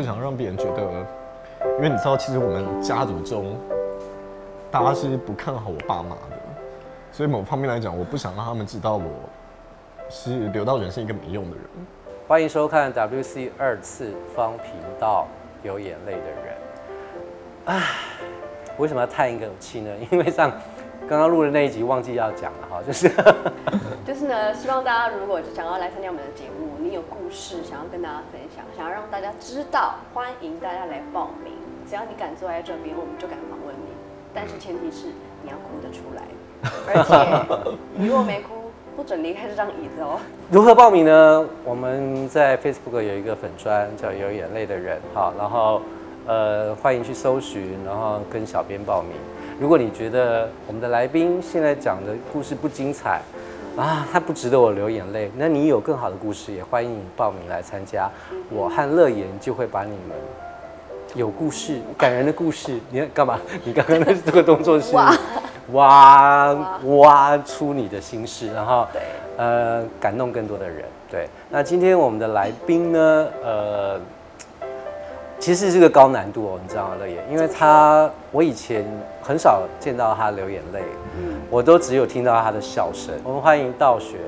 不想让别人觉得，因为你知道，其实我们家族中，大家是不看好我爸妈的，所以某方面来讲，我不想让他们知道我是刘道人是一个没用的人。欢迎收看 WC 二次方频道，有眼泪的人。唉，为什么要叹一口气呢？因为上刚刚录的那一集忘记要讲了哈，就是 就是呢，希望大家如果想要来参加我们的节目，你有故事想要跟大家分享，想要让大家知道，欢迎大家来报名。只要你敢坐在这边，我们就敢访问你。但是前提是你要哭得出来，而且你如果没哭，不准离开这张椅子哦。如何报名呢？我们在 Facebook 有一个粉砖叫有眼泪的人，好，然后呃欢迎去搜寻，然后跟小编报名。如果你觉得我们的来宾现在讲的故事不精彩啊，他不值得我流眼泪，那你有更好的故事，也欢迎你报名来参加。我和乐言就会把你们有故事、感人的故事，你干嘛？你刚刚的这个动作是哇挖挖出你的心事，然后对呃感动更多的人。对，那今天我们的来宾呢，呃。其实是个高难度哦，你知道吗，乐言？因为他我以前很少见到他流眼泪，我都只有听到他的笑声。我们欢迎道学，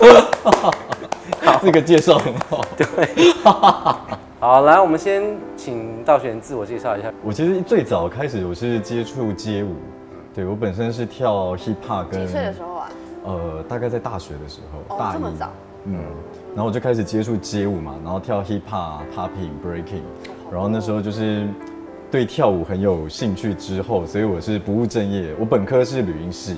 这个介绍很好。对，好，来，我们先请道学自我介绍一下。我其实最早开始我是接触街舞，对我本身是跳 hip hop 跟几岁的时候啊？呃，大概在大学的时候，哦大一这么早，嗯，然后我就开始接触街舞嘛，然后跳 hip hop、popping、breaking，然后那时候就是对跳舞很有兴趣，之后，所以我是不务正业，我本科是旅营系，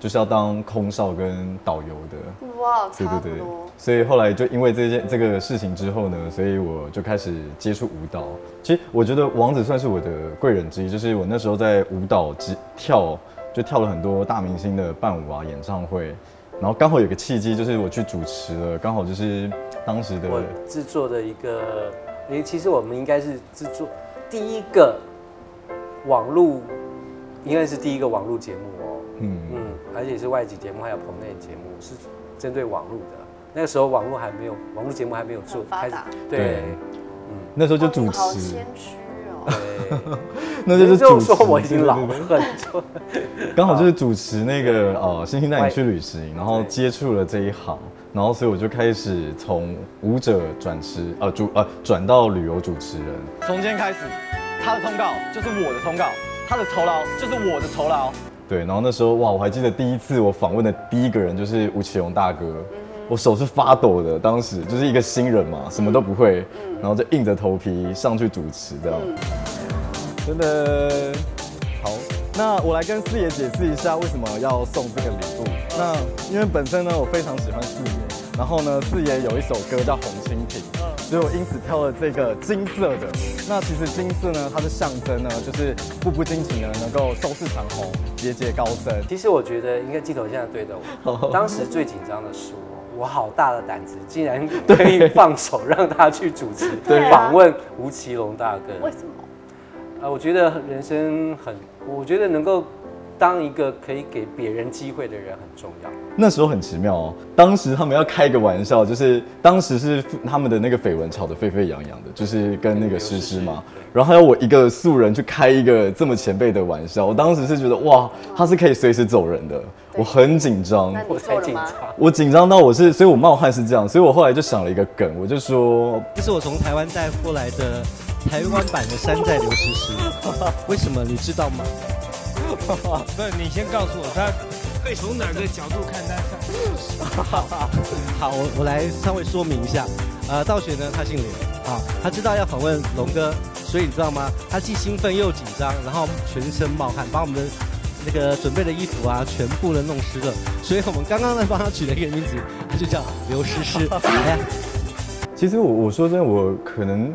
就是要当空少跟导游的，哇，对对对所以后来就因为这件这个事情之后呢，所以我就开始接触舞蹈。其实我觉得王子算是我的贵人之一，就是我那时候在舞蹈之跳，就跳了很多大明星的伴舞啊演唱会，然后刚好有个契机，就是我去主持了，刚好就是当时的我制作的一个，诶，其实我们应该是制作第一个网络，应该是第一个网络节目哦。嗯嗯，而且是外籍节目，还有棚内节目，是针对网络的。那个时候网络还没有，网络节目还没有做开始很发达，对嗯那时候就主持，谦虚哦。对。那就是就主持，说我已经老了，就 刚好就是主持那个呃《星星带你去旅行》，然后接触了这一行，然后所以我就开始从舞者转职呃主呃转到旅游主持人。从今天开始，他的通告就是我的通告，他的酬劳就是我的酬劳。对，然后那时候哇，我还记得第一次我访问的第一个人就是吴奇隆大哥，我手是发抖的，当时就是一个新人嘛，什么都不会，然后就硬着头皮上去主持这样。真的好，那我来跟四爷解释一下为什么要送这个礼物。那因为本身呢，我非常喜欢四爷，然后呢，四爷有一首歌叫《红蜻蜓》，所以我因此挑了这个金色的。那其实金色呢，它的象征呢，就是步步惊情呢，能够收视长虹，节节高升。其实我觉得应该镜头现在对着我。当时最紧张的是我，我好大的胆子，竟然 可以放手让他去主持 访问吴奇隆大哥。为什么？呃，我觉得人生很，我觉得能够当一个可以给别人机会的人很重要。那时候很奇妙哦，当时他们要开个玩笑，就是当时是他们的那个绯闻吵得沸沸扬扬的，就是跟那个诗诗嘛，然后还要我一个素人去开一个这么前辈的玩笑，我当时是觉得哇，他是可以随时走人的，我很紧张我？才紧张。我紧张到我是，所以我冒汗是这样，所以我后来就想了一个梗，我就说这是我从台湾带过来的台湾版的山寨刘诗诗，为什么你知道吗？不是，你先告诉我，他会从哪个角度看他上？好，我我来稍微说明一下。呃，道雪呢，他姓刘啊，他知道要访问龙哥，所以你知道吗？他既兴奋又紧张，然后全身冒汗，把我们的那个准备的衣服啊，全部都弄湿了。所以我们刚刚呢帮他取了一个名字，他就叫刘诗诗。哎呀，其实我我说真的，我可能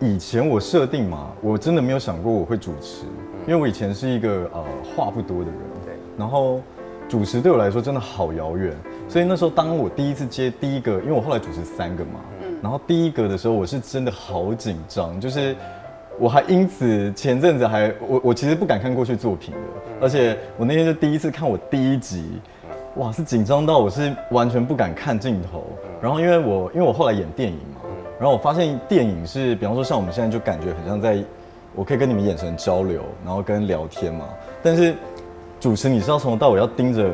以前我设定嘛，我真的没有想过我会主持，因为我以前是一个呃话不多的人，对，然后主持对我来说真的好遥远，所以那时候当我第一次接第一个，因为我后来主持三个嘛，嗯。然后第一个的时候我是真的好紧张，就是。我还因此前阵子还我我其实不敢看过去作品的，而且我那天就第一次看我第一集，哇，是紧张到我是完全不敢看镜头。然后因为我因为我后来演电影嘛，然后我发现电影是，比方说像我们现在就感觉很像在，我可以跟你们眼神交流，然后跟聊天嘛。但是主持你是要从头到尾要盯着，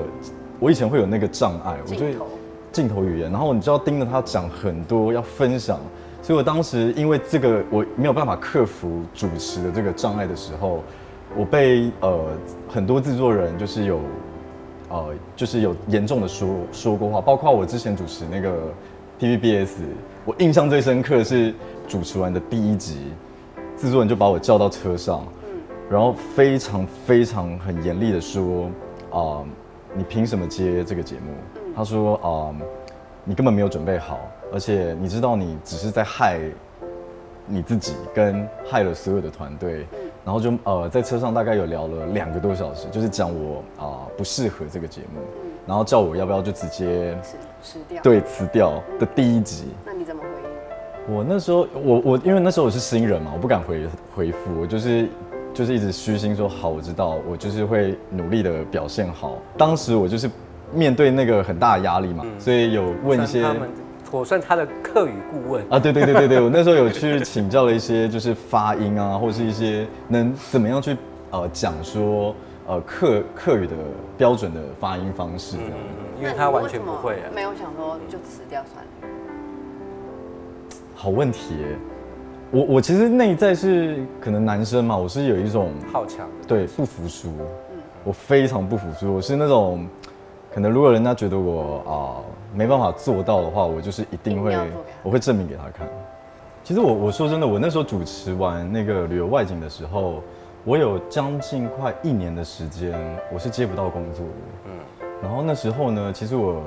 我以前会有那个障碍，我就会镜头镜头语言，然后你就要盯着他讲很多，要分享。所以我当时因为这个我没有办法克服主持的这个障碍的时候，我被呃很多制作人就是有呃就是有严重的说说过话，包括我之前主持那个 TVBS，我印象最深刻的是主持完的第一集，制作人就把我叫到车上，然后非常非常很严厉的说，啊、你凭什么接这个节目？他说，啊、你根本没有准备好，而且你知道你只是在害你自己，跟害了所有的团队。然后就呃在车上大概有聊了两个多小时，就是讲我啊、不适合这个节目，然后叫我要不要就直接吃吃掉。，对辞掉的第一集。我那时候，我我因为那时候我是新人嘛，我不敢回回复，我就是就是一直虚心说好，我知道，我就是会努力的表现好。当时我就是面对那个很大的压力嘛，所以有问一些他们，我算他的客语顾问。啊，对对对对对，我那时候有去请教了一些就是发音啊，或是一些能怎么样去呃讲说呃客客语的标准的发音方式这样。因为他完全不会啊。没有想说就辞掉算了。好问题耶，我我其实内在是可能男生嘛，我是有一种好强，对，不服输，我非常不服输。我是那种，可能如果人家觉得我啊、没办法做到的话，我就是一定会我会证明给他看。其实我我说真的，我那时候主持完那个旅游外景的时候，我有将近快一年的时间，我是接不到工作的。嗯，然后那时候呢，其实我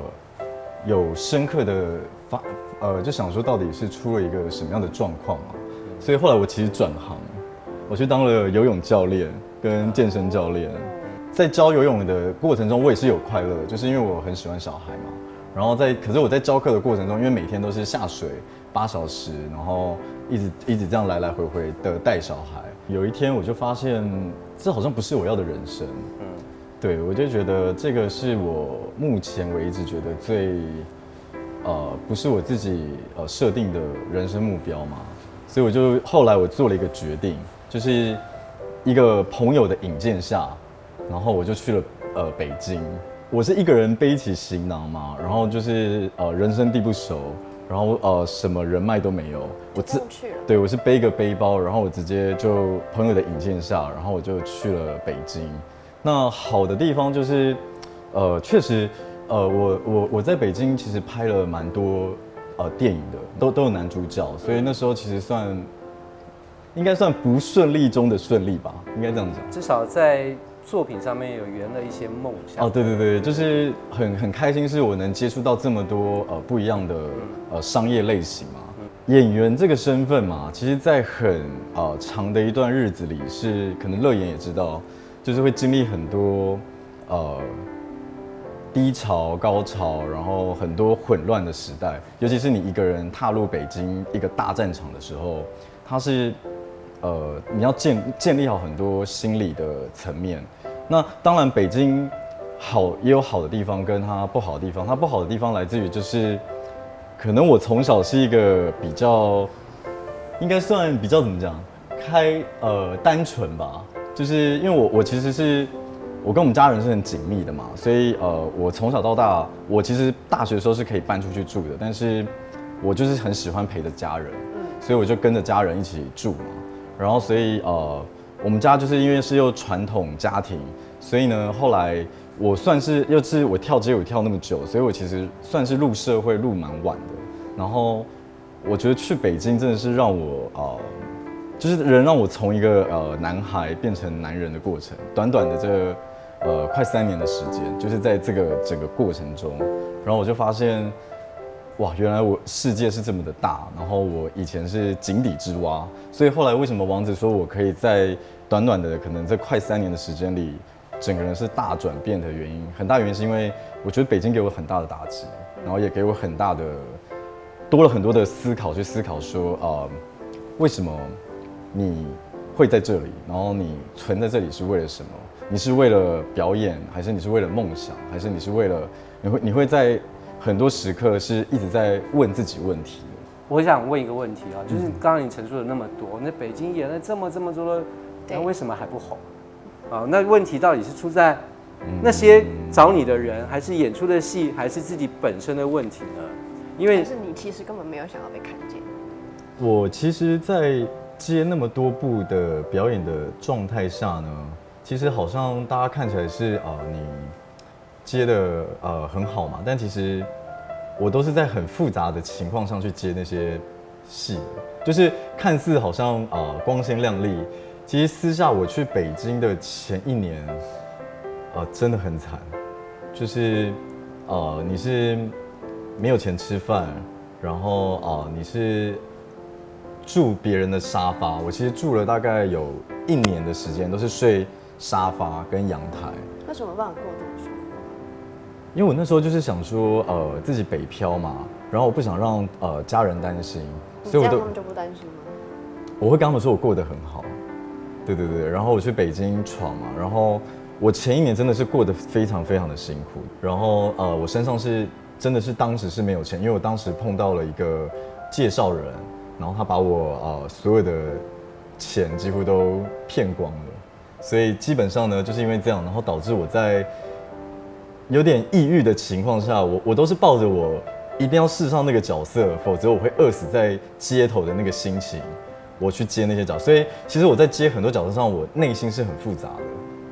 有深刻的发，呃，就想说到底是出了一个什么样的状况嘛？所以后来我其实转行，我去当了游泳教练跟健身教练。在教游泳的过程中，我也是有快乐，就是因为我很喜欢小孩嘛。然后在，可是我在教课的过程中，因为每天都是下水八小时，然后一直一直这样来来回回的带小孩。有一天我就发现，这好像不是我要的人生。嗯，对我就觉得这个是我目前为止觉得最，呃，不是我自己呃设定的人生目标嘛。所以我就后来我做了一个决定，就是一个朋友的引荐下，然后我就去了呃北京。我是一个人背起行囊嘛，然后就是呃人生地不熟，然后呃什么人脉都没有，我自。对我是背一个背包，然后我直接就朋友的引荐下，然后我就去了北京。那好的地方就是，呃，确实，呃，我我我在北京其实拍了蛮多呃电影的，都都有男主角，所以那时候其实算应该算不顺利中的顺利吧，应该这样讲。至少在作品上面有圆了一些梦想。哦，对对对，就是很很开心，是我能接触到这么多呃不一样的呃商业类型嘛。演员这个身份嘛，其实在很呃长的一段日子里，是可能乐言也知道，就是会经历很多呃低潮、高潮，然后很多混乱的时代。尤其是你一个人踏入北京一个大战场的时候，它是呃你要建建立好很多心理的层面。那当然，北京好也有好的地方，跟它不好的地方。它不好的地方来自于就是，可能我从小是一个比较，应该算比较怎么讲，开呃单纯吧。就是因为我我其实是我跟我们家人是很紧密的嘛，所以呃我从小到大，我其实大学的时候是可以搬出去住的，但是我就是很喜欢陪着家人，所以我就跟着家人一起住嘛。然后所以呃，我们家就是因为是又传统家庭，所以呢，后来我算是又是我跳街舞跳那么久，所以我其实算是入社会入蛮晚的。然后我觉得去北京真的是让我呃，就是人让我从一个呃男孩变成男人的过程，短短的这个呃快三年的时间，就是在这个整个过程中，然后我就发现。哇，原来我世界是这么的大，然后我以前是井底之蛙，所以后来为什么王子说我可以在短短的可能这快三年的时间里，整个人是大转变的原因，很大原因是因为我觉得北京给我很大的打击，然后也给我很大的多了很多的思考，去思考说，呃，为什么你会在这里，然后你存在这里是为了什么？你是为了表演，还是你是为了梦想，还是你是为了你会你会在很多时刻是一直在问自己问题。我想问一个问题啊，就是刚刚你陈述了那么多，那北京演了这么这么多的，那为什么还不红？啊，那问题到底是出在那些找你的人，还是演出的戏，还是自己本身的问题呢？因为是你其实根本没有想要被看见。我其实，在接那么多部的表演的状态下呢，其实好像大家看起来是啊、呃你接的呃很好嘛，但其实我都是在很复杂的情况上去接那些戏，就是看似好像啊、光鲜亮丽，其实私下我去北京的前一年，呃真的很惨，就是呃你是没有钱吃饭，然后啊、你是住别人的沙发，我其实住了大概有一年的时间，都是睡沙发跟阳台。为什么办法过这么生活？因为我那时候就是想说，呃，自己北漂嘛，然后我不想让呃家人担心，所以我都他们就不担心吗？我会跟他们说我过得很好，对对对，然后我去北京闯嘛，然后我前一年真的是过得非常非常的辛苦，然后呃我身上是真的是当时是没有钱，因为我当时碰到了一个介绍人，然后他把我呃所有的钱几乎都骗光了，所以基本上呢就是因为这样，然后导致我在有点抑郁的情况下，我我都是抱着我一定要试上那个角色，否则我会饿死在街头的那个心情，我去接那些角色。所以其实我在接很多角色上，我内心是很复杂的。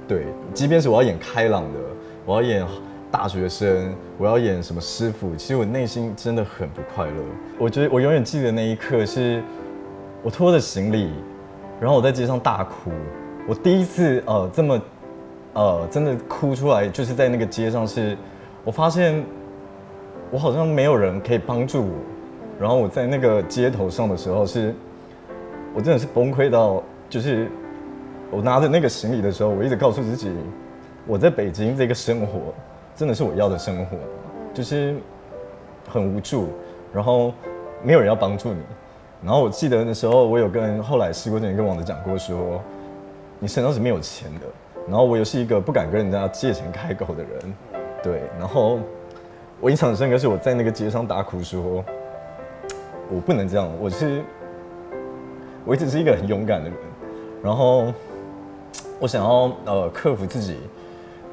对，即便是我要演开朗的，我要演大学生，我要演什么师傅，其实我内心真的很不快乐。我觉得我永远记得那一刻是，我拖着行李，然后我在街上大哭。我第一次呃这么呃真的哭出来，就是在那个街上是，我发现我好像没有人可以帮助我。然后我在那个街头上的时候是，我真的是崩溃到，就是我拿着那个行李的时候，我一直告诉自己，我在北京这个生活真的是我要的生活，就是很无助，然后没有人要帮助你。然后我记得那时候，我有跟后来试过之前跟王子讲过说，你身上是没有钱的。然后我又是一个不敢跟人家借钱开口的人，对。然后我印象很深刻是我在那个街上大哭说，我不能这样，我是我一直是一个很勇敢的人，然后我想要呃克服自己。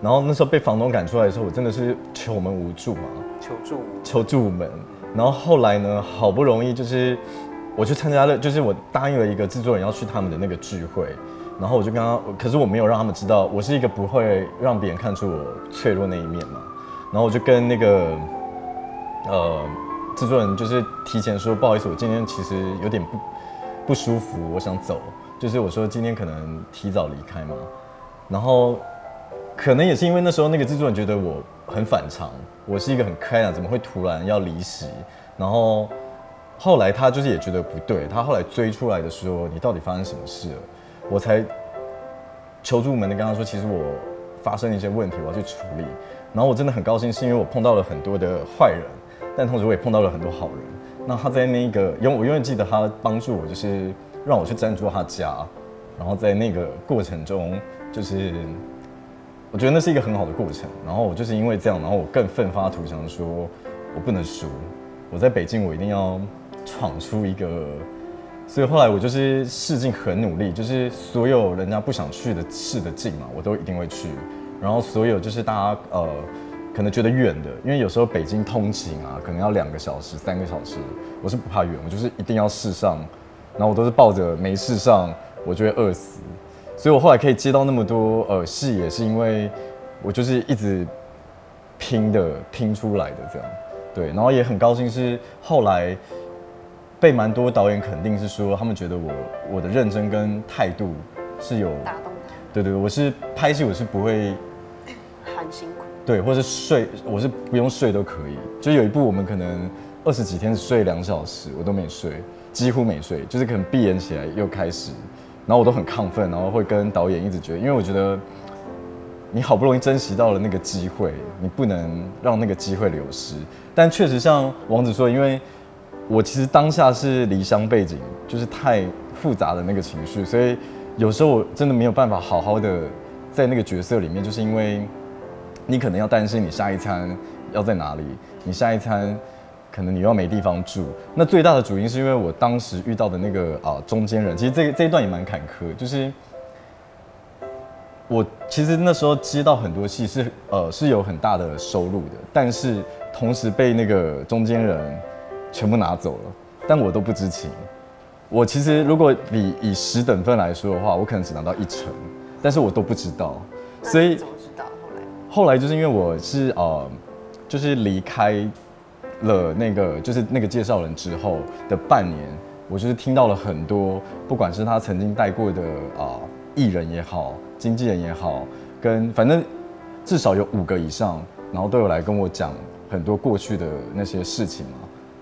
然后那时候被房东赶出来的时候，我真的是求门无助嘛，求助求助门。然后后来呢，好不容易就是我去参加了，就是我答应了一个制作人要去他们的那个聚会，然后我就跟他，可是我没有让他们知道我是一个不会让别人看出我脆弱那一面嘛。然后我就跟那个呃制作人就是提前说，不好意思，我今天其实有点不不舒服，我想走。就是我说今天可能提早离开嘛，然后可能也是因为那时候那个制作人觉得我很反常，我是一个很开朗，怎么会突然要离席？然后后来他就是也觉得不对，他后来追出来的时候你到底发生什么事了？我才求助门的跟他说，其实我发生了一些问题，我要去处理。然后我真的很高兴，是因为我碰到了很多的坏人，但同时我也碰到了很多好人。那他在那个，因为我永远记得他帮助我，就是让我去赞助他家，然后在那个过程中，就是我觉得那是一个很好的过程。然后我就是因为这样，然后我更奋发图强，说我不能输，我在北京我一定要闯出一个。所以后来我就是试镜很努力，就是所有人家不想去的试的镜嘛，我都一定会去。然后所有就是大家呃可能觉得远的，因为有时候北京通勤啊，可能要两个小时、三个小时，我是不怕远，我就是一定要试上。然后我都是抱着没试上，我就会饿死。所以我后来可以接到那么多呃戏，也是因为我就是一直拼的拼出来的这样。对，然后也很高兴是后来被蛮多导演肯定是说，他们觉得我我的认真跟态度是有打动对对，我是拍戏我是不会，很辛苦。对，或是睡我是不用睡都可以。就有一部我们可能二十几天只睡两小时，我都没睡，几乎没睡，就是可能闭眼起来又开始，然后我都很亢奋，然后会跟导演一直觉得，因为我觉得你好不容易珍惜到了那个机会，你不能让那个机会流失。但确实像王子说，因为我其实当下是离乡背景，就是太复杂的那个情绪，所以有时候我真的没有办法好好的在那个角色里面，就是因为你可能要担心你下一餐要在哪里，你下一餐可能你又要没地方住。那最大的主因是因为我当时遇到的那个啊中间人，其实这这一段也蛮坎坷，就是我其实那时候接到很多戏是呃是有很大的收入的，但是同时被那个中间人全部拿走了，但我都不知情。我其实如果比以十等份来说的话，我可能只拿到一成，但是我都不知道，所以怎么知道后来？后来就是因为我是呃，就是离开了那个就是那个介绍人之后的半年，我就是听到了很多，不管是他曾经带过的啊艺人也好，经纪人也好，跟反正至少有五个以上，然后都有来跟我讲很多过去的那些事情嘛，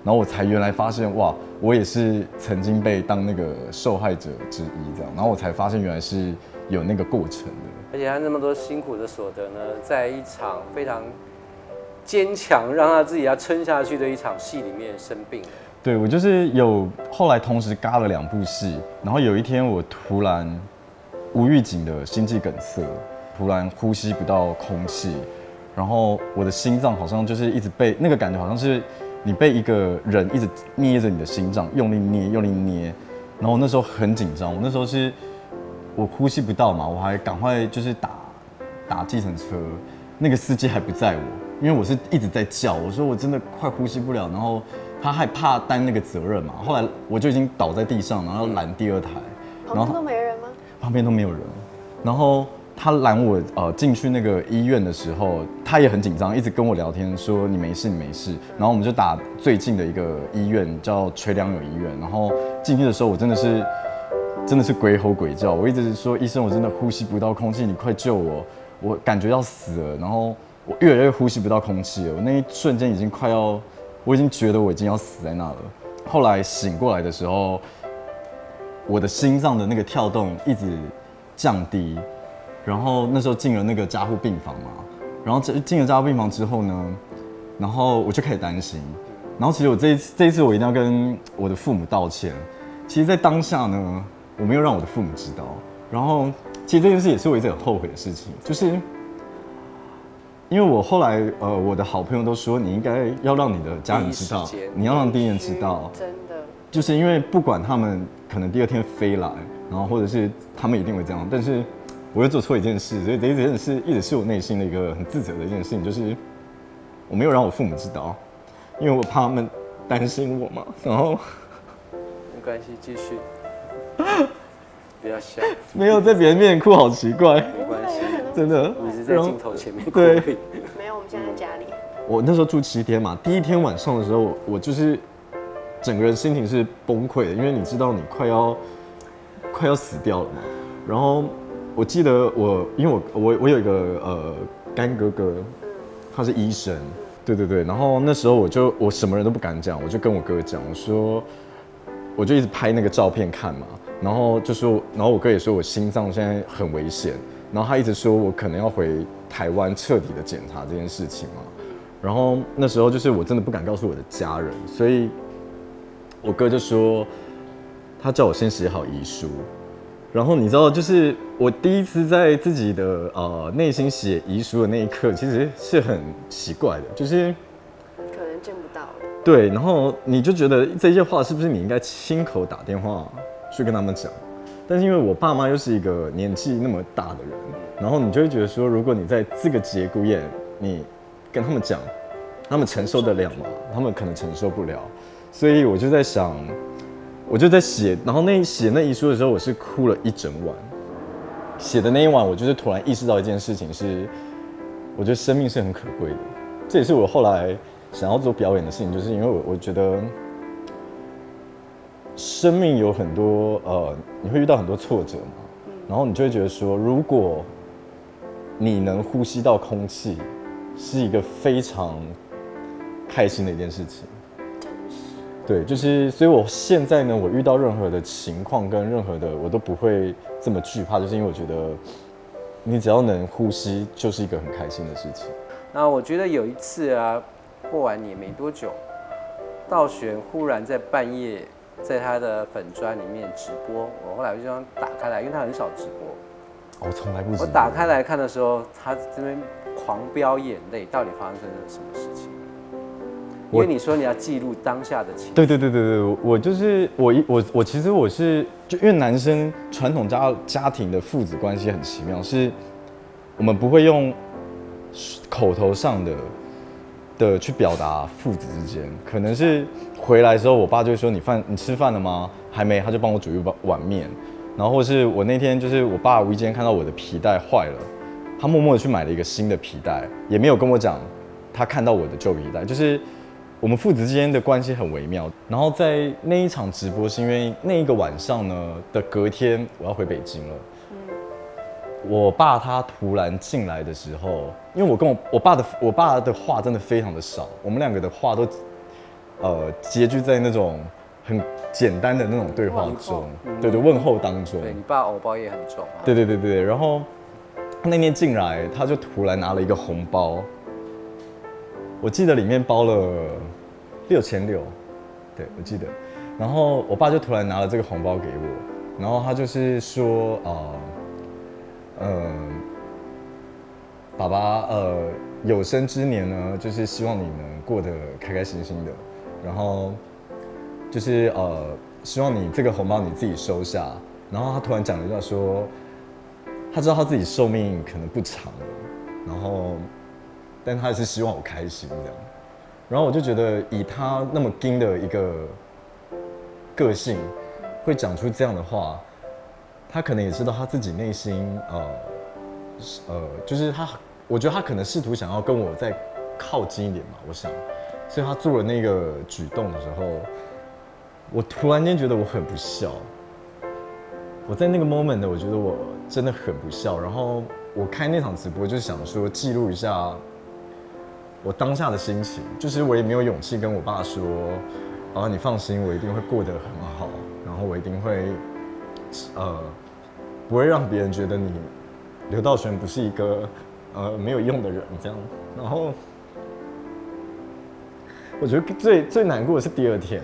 然后我才原来发现哇，我也是曾经被当那个受害者之一这样，然后我才发现原来是有那个过程的。而且他那么多辛苦的所得呢，在一场非常坚强，让他自己要撑下去的一场戏里面生病了。对我就是有后来同时嘎了两部戏，然后有一天我突然无预警的心肌梗塞，突然呼吸不到空气，然后我的心脏好像就是一直被那个感觉好像是你被一个人一直捏着你的心脏，用力捏，用力捏，然后我那时候很紧张，我那时候是我呼吸不到嘛，我还赶快就是打打计程车，那个司机还不在我，因为我是一直在叫，我说我真的快呼吸不了，然后他害怕担那个责任嘛，后来我就已经倒在地上，然后拦第二台，旁边都没人吗？旁边都没有人，然后他拦我呃进去那个医院的时候，他也很紧张，一直跟我聊天说你没事你没事，然后我们就打最近的一个医院叫垂梁友医院，然后进去的时候我真的是真的是鬼吼鬼叫，我一直说医生我真的呼吸不到空气，你快救我，我感觉要死了，然后我越来越呼吸不到空气了，我那一瞬间已经快要，我已经觉得我已经要死在那了。后来醒过来的时候，我的心脏的那个跳动一直降低，然后那时候进了那个加护病房嘛，然后这进了加护病房之后呢，然后我就开始担心，然后其实我这一次这一次我一定要跟我的父母道歉，其实，在当下呢，我没有让我的父母知道，然后其实这件事也是我一直很后悔的事情，就是因为我后来呃我的好朋友都说你应该要让你的家人知道你要让第一人知道，真的，就是因为不管他们可能第二天飞来，然后或者是他们一定会这样，但是我又做错一件事，所以这一件事一直是我内心的一个很自责的一件事情，就是我没有让我父母知道，因为我怕他们担心我嘛，然后没关系，继续，不要笑，没有在别人面前哭，好奇怪，没关系，真的。你是在镜头前面哭对。没有，我们现在在家里。我那时候住七天嘛，第一天晚上的时候，我我就是整个人心情是崩溃的，因为你知道你快要快要死掉了嘛。然后我记得我，因为我我我有一个呃干哥哥，他是医生，对对对。然后那时候我就我什么人都不敢讲，我就跟我哥讲，我说我就一直拍那个照片看嘛，然后就说，然后我哥也说我心脏现在很危险，然后他一直说我可能要回台湾彻底的检查这件事情嘛。然后那时候就是我真的不敢告诉我的家人，所以我哥就说他叫我先写好遗书。然后你知道，就是我第一次在自己的呃内心写遗书的那一刻，其实是很奇怪的，就是可能见不到了。对，然后你就觉得这些话是不是你应该亲口打电话去跟他们讲？但是因为我爸妈又是一个年纪那么大的人，然后你就会觉得说，如果你在这个节骨眼，你跟他们讲，他们承受得了吗？他们可能承受不了，所以我就在想，我就在写，然后那写那遗书的时候，我是哭了一整晚。写的那一晚，我就是突然意识到一件事情是，我觉得生命是很可贵的。这也是我后来想要做表演的事情，就是因为我我觉得生命有很多呃，你会遇到很多挫折嘛，然后你就会觉得说，如果你能呼吸到空气，是一个非常开心的一件事情。对，就是，所以我现在呢，我遇到任何的情况跟任何的，我都不会这么惧怕，就是因为我觉得，你只要能呼吸，就是一个很开心的事情。那我觉得有一次啊，过完年没多久，道玄忽然在半夜在他的粉砖里面直播，我后来就这样打开来，因为他很少直播，我从来不。我打开来看的时候，他这边狂飙眼泪，到底发生了什么事情？因为你说你要记录当下的情绪。对对对对对，我就是我一我我其实我是就因为男生传统家家庭的父子关系很奇妙，是我们不会用口头上的的去表达父子之间，可能是回来之后，我爸就会说你饭你吃饭了吗？还没，他就帮我煮一碗碗面，然后是我那天就是我爸无意间看到我的皮带坏了，他默默的去买了一个新的皮带，也没有跟我讲他看到我的旧皮带，就是我们父子之间的关系很微妙。然后在那一场直播，是因为那一个晚上呢的隔天我要回北京了。我爸他突然进来的时候，因为我跟我我爸的我爸的话真的非常的少，我们两个的话都呃结聚在那种很简单的那种对话中，嗯对对问候当中。对你爸偶包也很重啊。对对对对，然后那天进来，他就突然拿了一个红包，我记得里面包了六千六，对我记得，然后我爸就突然拿了这个红包给我，然后他就是说，呃，嗯、爸爸，呃，有生之年呢，就是希望你能过得开开心心的，然后就是呃，希望你这个红包你自己收下。然后他突然讲了一段说，他知道他自己寿命可能不长了，然后，但他也是希望我开心这样。然后我就觉得，以他那么硬的一个个性，会讲出这样的话，他可能也知道他自己内心，呃，呃，就是他，我觉得他可能试图想要跟我再靠近一点嘛，我想，所以他做了那个举动的时候，我突然间觉得我很不孝。我在那个 moment 呢，我觉得我真的很不孝。然后我开那场直播，就是想说记录一下我当下的心情，就是我也没有勇气跟我爸说，啊，你放心，我一定会过得很好，然后我一定会，呃，不会让别人觉得你刘道玄不是一个呃没有用的人这样。然后我觉得最最难过的是第二天，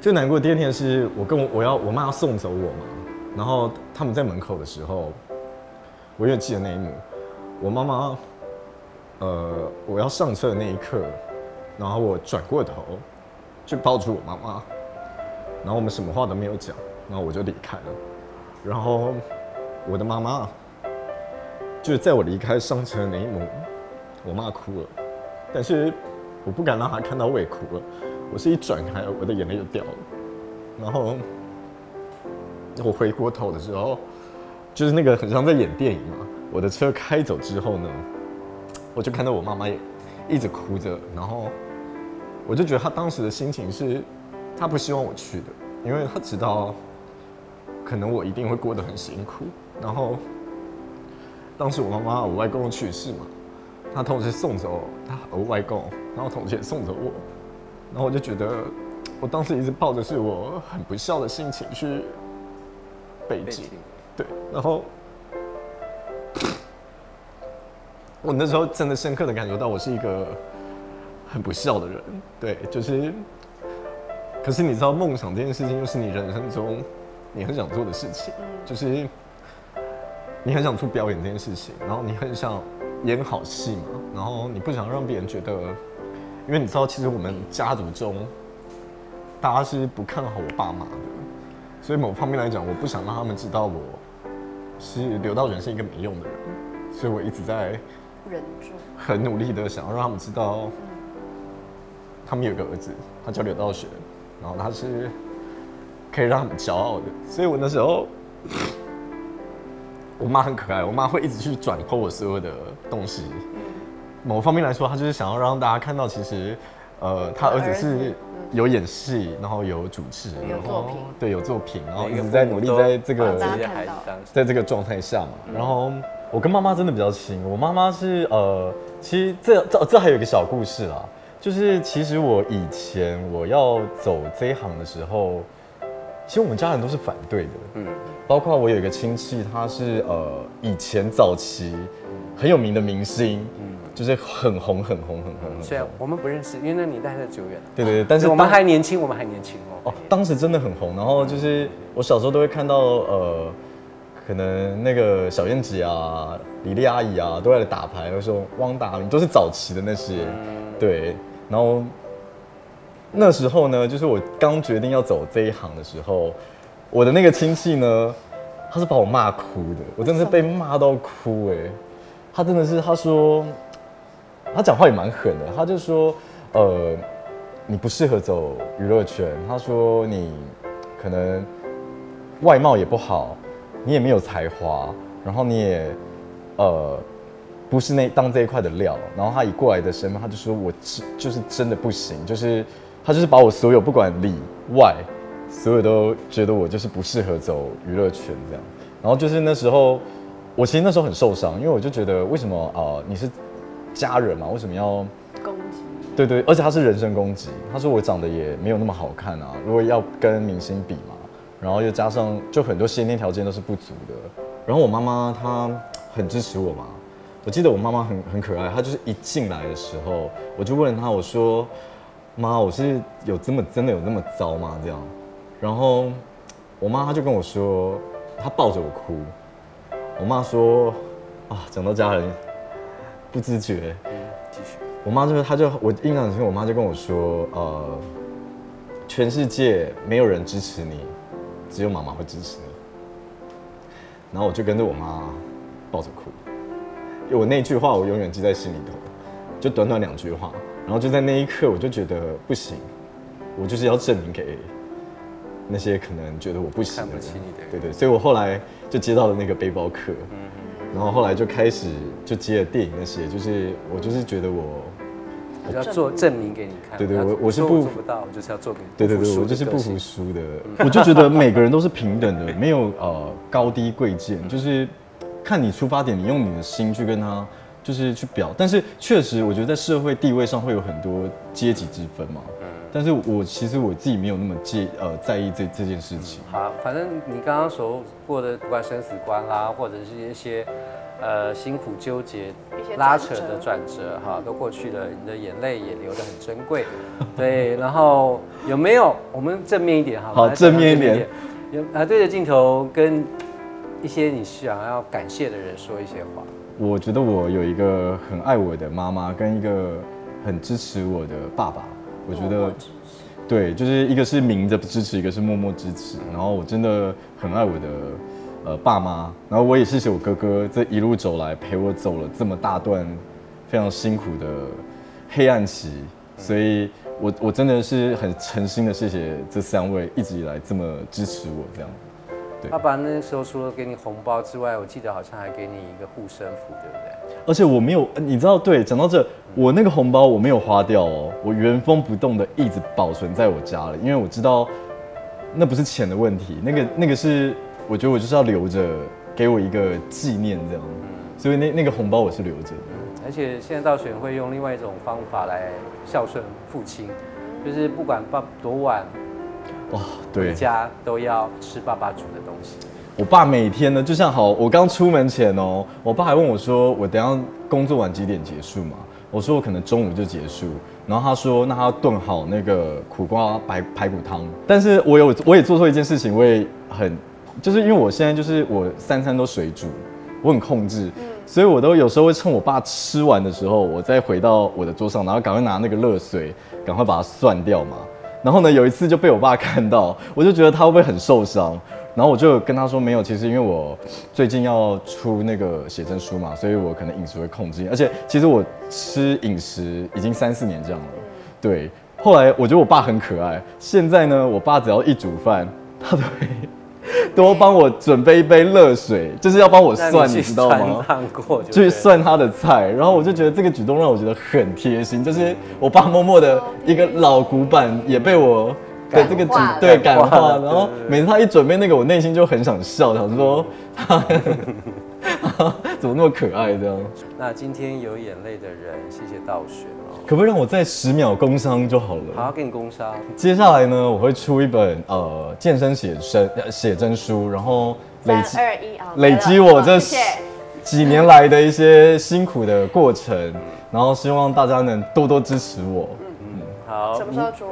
最难过的第二天是我跟我我要我妈要送走我嘛，然后他们在门口的时候，我永远记得那一幕，我妈妈，呃，我要上车的那一刻，然后我转过头，去抱住我妈妈，然后我们什么话都没有讲，然后我就离开了，然后我的妈妈，就是在我离开上车的那一幕，我妈哭了，但是我不敢让她看到我也哭了。我是一转开，我的眼泪就掉了。然后我回过头的时候，就是那个很像在演电影嘛。我的车开走之后呢，我就看到我妈妈也一直哭着，然后我就觉得她当时的心情是，她不希望我去的，因为她知道可能我一定会过得很辛苦。然后当时我妈妈我外公去世嘛，她同时送走她我外公，然后同时也送走我。然后我就觉得，我当时一直抱着是我很不孝的心情去北京，对，然后我那时候真的深刻的感觉到我是一个很不孝的人，对，就是，可是你知道梦想这件事情又是你人生中你很想做的事情，就是你很想做表演这件事情，然后你很想演好戏嘛，然后你不想让别人觉得。因为你知道，其实我们家族中，大家是不看好我爸妈的，所以某方面来讲，我不想让他们知道我是刘道人是一个没用的人，所以我一直在忍住，很努力的想要让他们知道，他们有个儿子，他叫刘道学，然后他是可以让他们骄傲的，所以我那时候，我妈很可爱，我妈会一直去转播我所有的东西。某方面来说，她就是想要让大家看到，其实，呃，他儿子是有演戏，然后有主持，然后有作品。对，有作品，然后一直在努力在这个在这个状态下嘛。然后我跟妈妈真的比较亲，我妈妈是呃，其实这这这还有一个小故事啦，就是其实我以前我要走这一行的时候，其实我们家人都是反对的，嗯，包括我有一个亲戚，他是呃以前早期很有名的明星，就是很红很红很红很虽然红。我们不认识，因为那年代太久远了。对对对，但是我们当还年轻，我们还年轻哦。哦，当时真的很红。然后就是我小时候都会看到呃，可能那个小燕姐啊、李丽阿姨啊，都在打牌，有时候汪达明都是早期的那些。对，然后那时候呢，就是我刚决定要走这一行的时候，我的那个亲戚呢，他是把我骂哭的，我真的是被骂到哭哎，他真的是他说，他讲话也蛮狠的，他就说，呃，你不适合走娱乐圈，他说你可能外貌也不好，你也没有才华，然后你也呃不是那当这一块的料，然后他以过来的身份，他就说我是就是真的不行，就是他就是把我所有不管里外，所有都觉得我就是不适合走娱乐圈这样，然后就是那时候我其实那时候很受伤，因为我就觉得为什么啊、呃你是家人嘛，为什么要攻击，对对，而且他是人身攻击。他说我长得也没有那么好看啊，如果要跟明星比嘛，然后又加上就很多先天条件都是不足的。然后我妈妈她很支持我嘛，我记得我妈妈很很可爱，她就是一进来的时候，我就问她，我说妈，我是有这么真的有那么糟吗？这样，然后我妈她就跟我说，她抱着我哭。我妈说啊，讲到家人不自觉，继续。我妈就是，她就我印象很深，我妈就跟我说，呃，全世界没有人支持你，只有妈妈会支持你。然后我就跟着我妈抱着哭，因为我那句话我永远记在心里头，就短短两句话，然后就在那一刻我就觉得不行，我就是要证明给那些可能觉得我不行的人。对对，所以我后来就接到了那个背包客，然后后来就开始就接了电影那些，就是我就是觉得我。我就要做证明给你看。对对要我我是不说做不到，我就是要做给你。对对对，我就是不服输的。我就觉得每个人都是平等的，没有呃高低贵贱，就是看你出发点，你用你的心去跟他就是去表。但是确实，我觉得在社会地位上会有很多阶级之分嘛。但是我其实我自己没有那么介呃在意这这件事情。好，反正你刚刚所过的，不管生死观啦，或者是一些呃辛苦纠结、拉扯的转折，哈，都过去了，你的眼泪也流得很珍贵。对，然后有没有我们正面一点哈？好来讲正面一点有啊，对着镜头跟一些你想要感谢的人说一些话。我觉得我有一个很爱我的妈妈，跟一个很支持我的爸爸。我觉得对，就是一个是明着支持，一个是默默支持。然后我真的很爱我的呃爸妈，然后我也谢谢我哥哥这一路走来陪我走了这么大段非常辛苦的黑暗期，所以我我真的是很诚心的谢谢这三位一直以来这么支持我这样。对爸爸那时候除了给你红包之外，我记得好像还给你一个护身符，对不对？而且我没有，呃你知道，对，讲到这，我那个红包我没有花掉哦，我原封不动的一直保存在我家里，因为我知道那不是钱的问题，那个那个是我觉得我就是要留着，给我一个纪念这样，所以那那个红包我是留着的。而且现在到选会用另外一种方法来孝顺父亲，就是不管爸多晚哇，回对，家都要吃爸爸煮的东西。我爸每天呢，就像好，我刚出门前哦，我爸还问我说，我等下工作完几点结束嘛？我说我可能中午就结束，然后他说那他要炖好那个苦瓜白排骨汤。但是我有我也做错一件事情，我也很就是因为我现在就是我三餐都水煮，我很控制，所以我都有时候会趁我爸吃完的时候，我再回到我的桌上，然后赶快拿那个热水，赶快把它涮掉嘛。然后呢，有一次就被我爸看到，我就觉得他会不会很受伤，然后我就跟他说没有，其实因为我最近要出那个写真书嘛，所以我可能饮食会控制，而且其实我吃饮食已经三四年这样了，对。后来我觉得我爸很可爱，现在呢，我爸只要一煮饭，他都会 多帮我准备一杯热水，就是要帮我那算，你去知道吗？去算他的菜，然后我就觉得这个举动让我觉得很贴心，就是我爸默默的一个老古板也被我的这个举感化对感化，然后每次他一准备那个，我内心就很想笑，想说他 怎么那么可爱这样，那今天有眼泪的人，谢谢道玄。哦。可不可以让我再十秒工商就好了？好，给你工商。接下来呢，我会出一本呃健身写真呃写真书，然后累积三二一啊，累积我这几年来的一些辛苦的过程，然后希望大家能多多支持我。嗯好什，么时候出？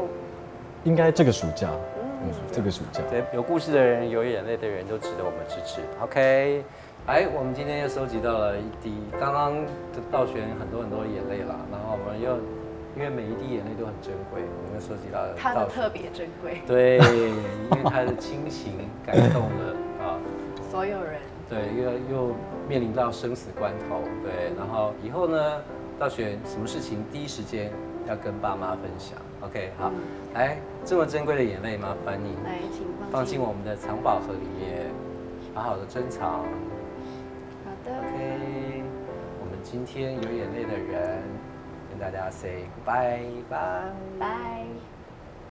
应该这个暑假，嗯，这个暑假。对，有故事的人，有眼泪的人都值得我们支持。OK，哎，我们今天又收集到了一滴，刚刚的道玄很多很多眼泪了，然后我们又因为每一滴眼泪都很珍贵，我们收集到了他的特别珍贵，对，因为他的亲情感动了啊，所有人，对，又又面临到生死关头，对，然后以后呢，道选什么事情第一时间要跟爸妈分享，OK，好，来这么珍贵的眼泪，麻烦你来，请放进我们的藏宝盒里面，好好的珍藏。今天有眼泪的人跟大家 say goodbye，拜。拜。